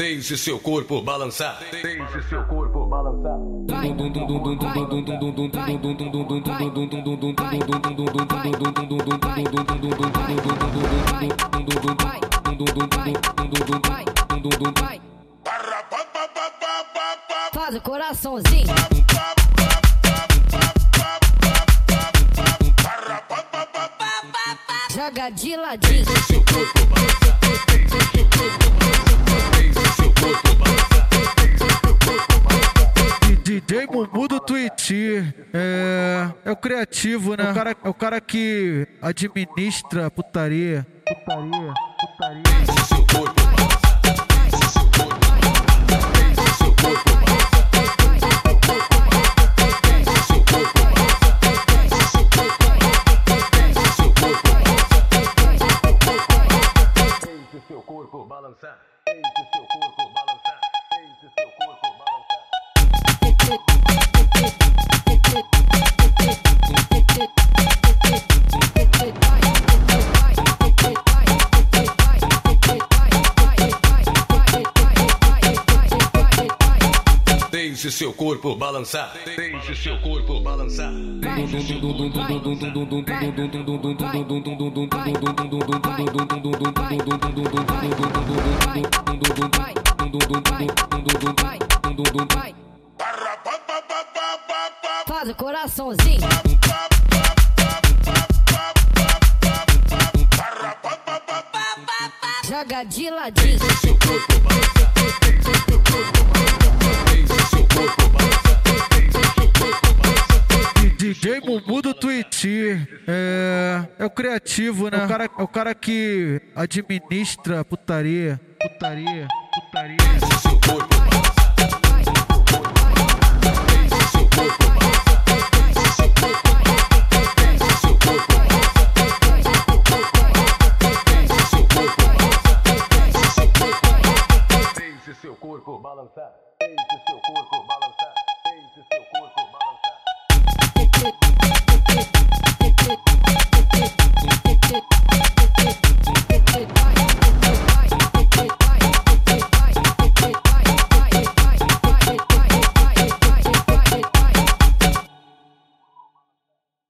Deixe seu corpo balançar. Deixe seu corpo balançar. Faz o coraçãozinho. Joga de ladinho. Deixe seu corpo balançar. Deixe seu corpo balançar. Twitch é, é o criativo, né? É o, cara, é o cara que administra a putaria. Putaria, putaria. Deixe seu corpo balançar. Seu corpo balançar. Corpo seu corpo balançar. Deixe seu corpo balançar. Deixe seu corpo balançar. Faz o coraçãozinho. Joga de ladinho. Deixe seu corpo balançar. DJ Bubu do Twitch é, é o criativo, né? É o cara, é o cara que administra a putaria. Putaria, putaria. seu corpo balançar.